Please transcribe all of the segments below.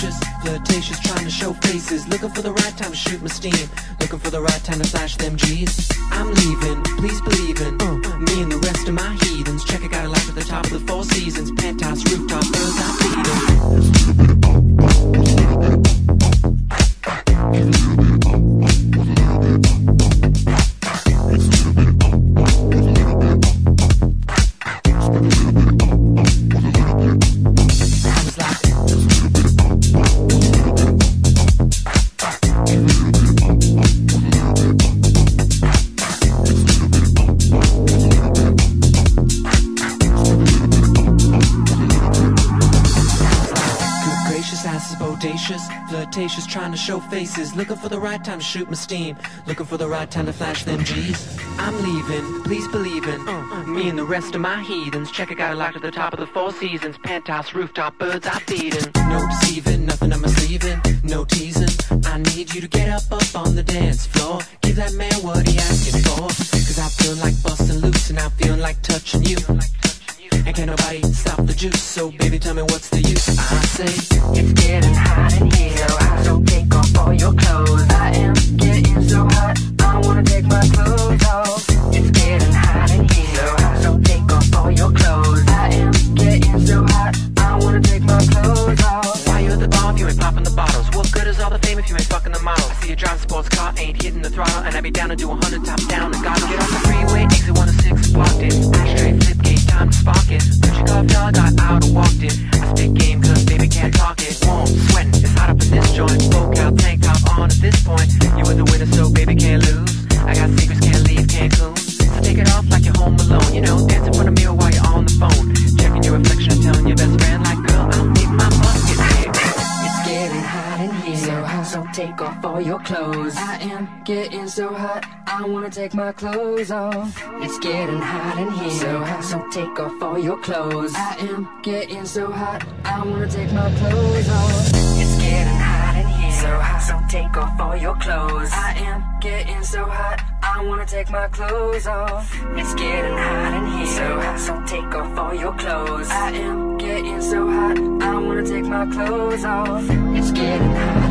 audacious, flirtatious, trying to show faces. Looking for the right time to shoot my steam. Looking for the right time to flash them G's. I'm leaving, please believe in uh, me and the rest of my heathens. Check, I got a life at the top of the four seasons. Penthouse, rooftop, birds, I'm feeding. Flash them G's. I'm leaving, please believe in. Uh, Me and the rest of my heathens. Check it, got it locked at the top of the four seasons. Penthouse, rooftop, birds I feedin' No deceiving, nothing I'm sleeving No teasing, I need you to get up up on the dance floor. Give that man what he asking for. Cause I feel like busting loose And I feel like touching you and can't nobody stop the juice So baby tell me what's the use? I say It's getting hot in here. So take off all your clothes. I am getting so hot I wanna take my clothes off. It's getting hot in here. So take off all your clothes. I am getting so hot I wanna take my clothes off. Why you at the bar you ain't popping the bottles? What good is all the fame if you ain't fucking the models? I see you drive a sports car, ain't hitting the throttle And I be down to do a 100 top down. And gotta get off the freeway, exit 106, blocked it. Ashtray, to spark it. Your cup dog, got out and walked it. I spit game cause baby can't talk it. Warm, sweating, it's hot up in this joint. Spoke out, tank top on at this point. You were the winner so baby can't lose. I got secrets, can't leave Cancun So take it off like you're home alone You know, off all your clothes. I am getting so hot I wanna take my clothes off. It's getting hot in here. So hot, so take off all your clothes. I am getting so hot I wanna take my clothes off. It's getting hot in here. So hot, so take off all your clothes. I am getting so hot I wanna take my clothes off. It's getting hot in here. So hot, so take off all your clothes. I am getting so hot I wanna take my clothes off. It's getting hot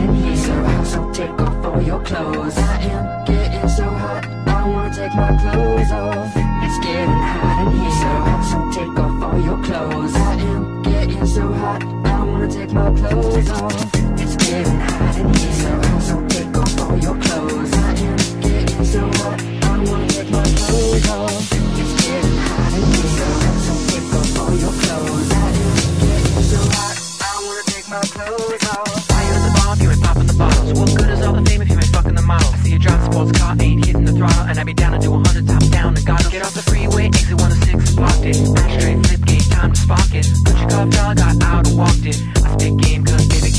So take off all your clothes. I am getting so hot I wanna take my clothes off. It's getting hot in here. So hot, so take off all your clothes. I am getting so hot I wanna take my clothes off. It's getting hot in here. So hot, so take off all your clothes. I am getting so hot I wanna take my clothes off model? See you drive sports car, ain't hitting the throttle And I be down to do 100 top down and gotta get off the freeway Exit 106, blocked it. Ashtray, flip gate, time to spark it. Put your cup down, got out and walked it. I spit game cause baby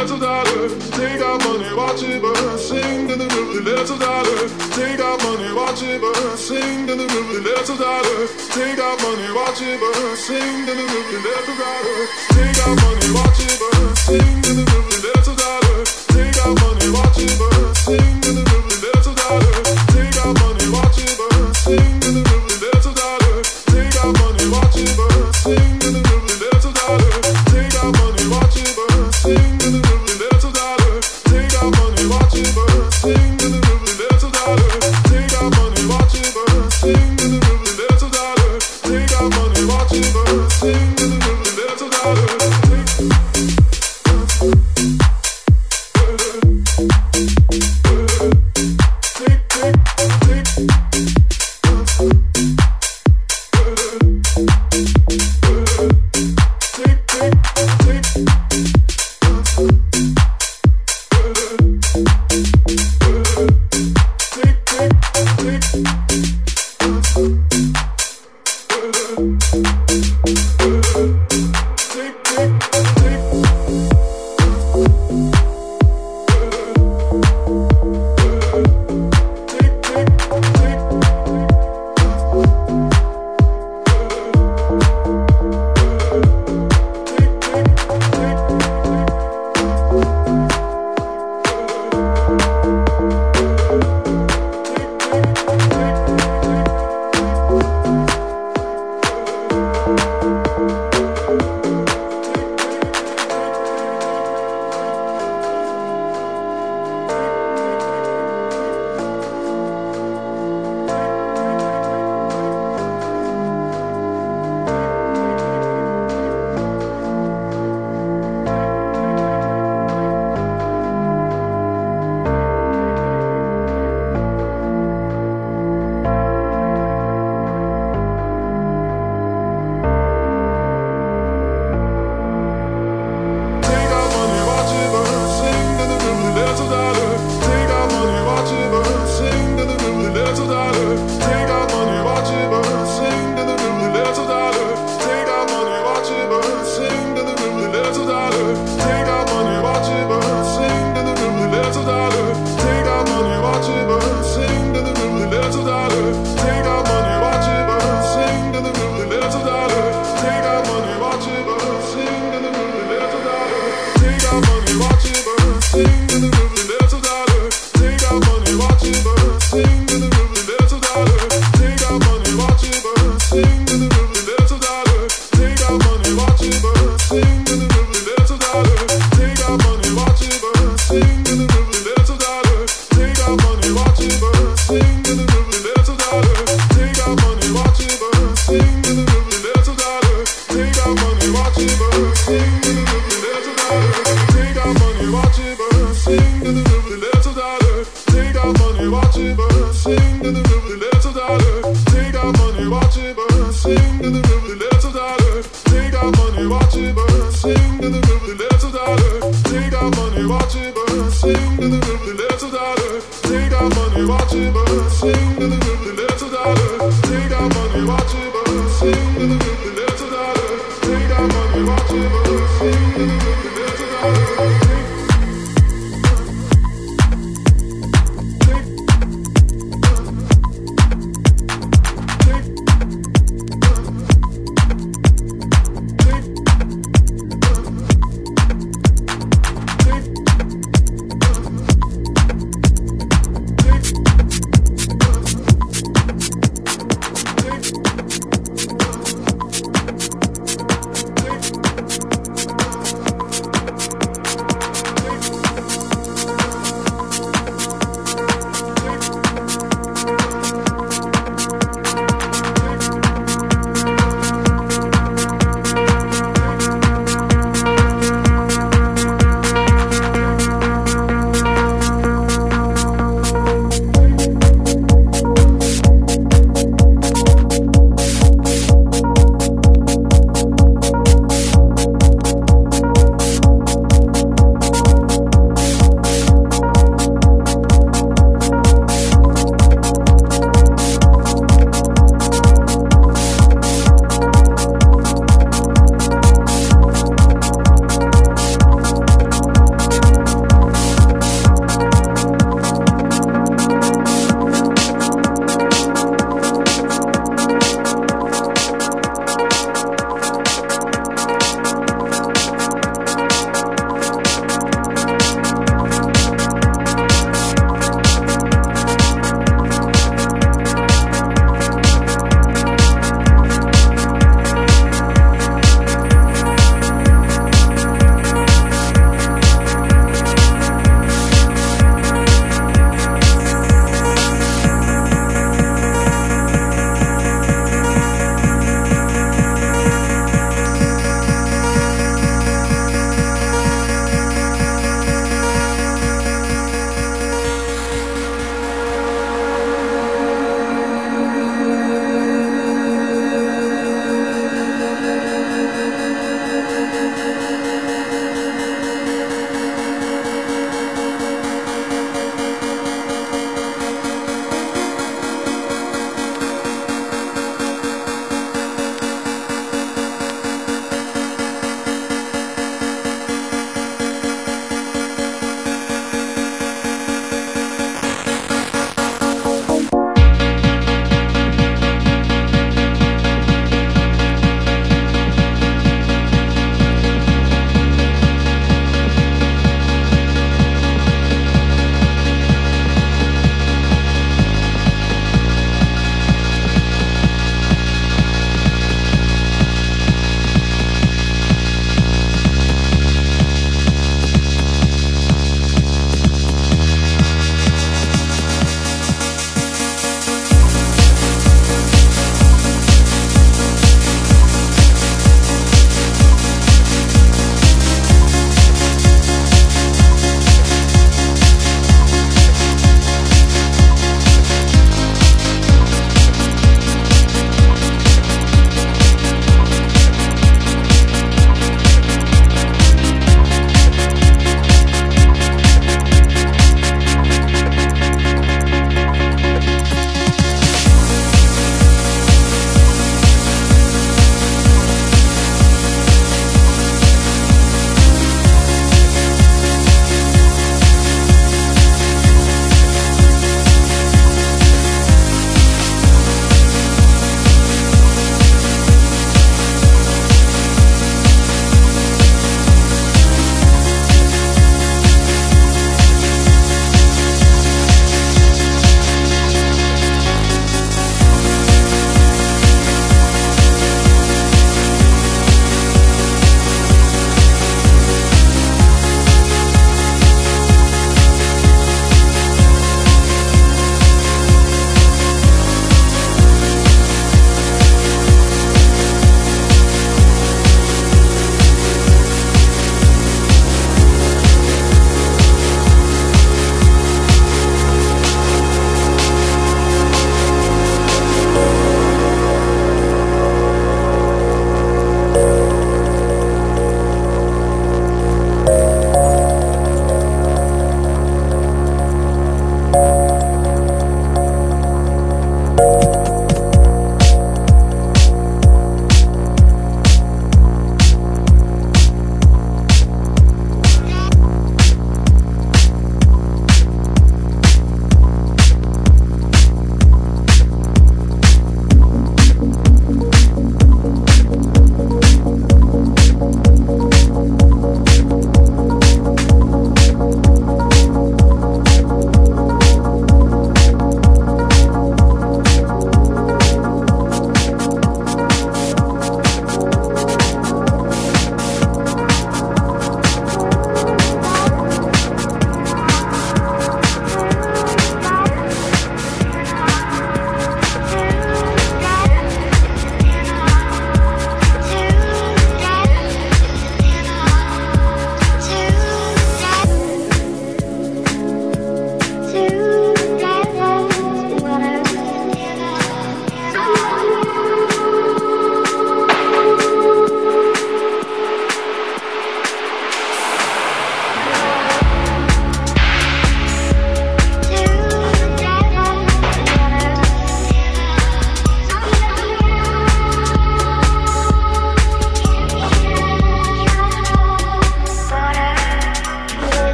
little dollars, take our money, watch it burn. Sing to the river, little dollars, take our money, watch it burn. Sing to the river, little dollars, take our money, watch it burn. Sing to the river, little dollars, take our money, watch it burn. Sing to the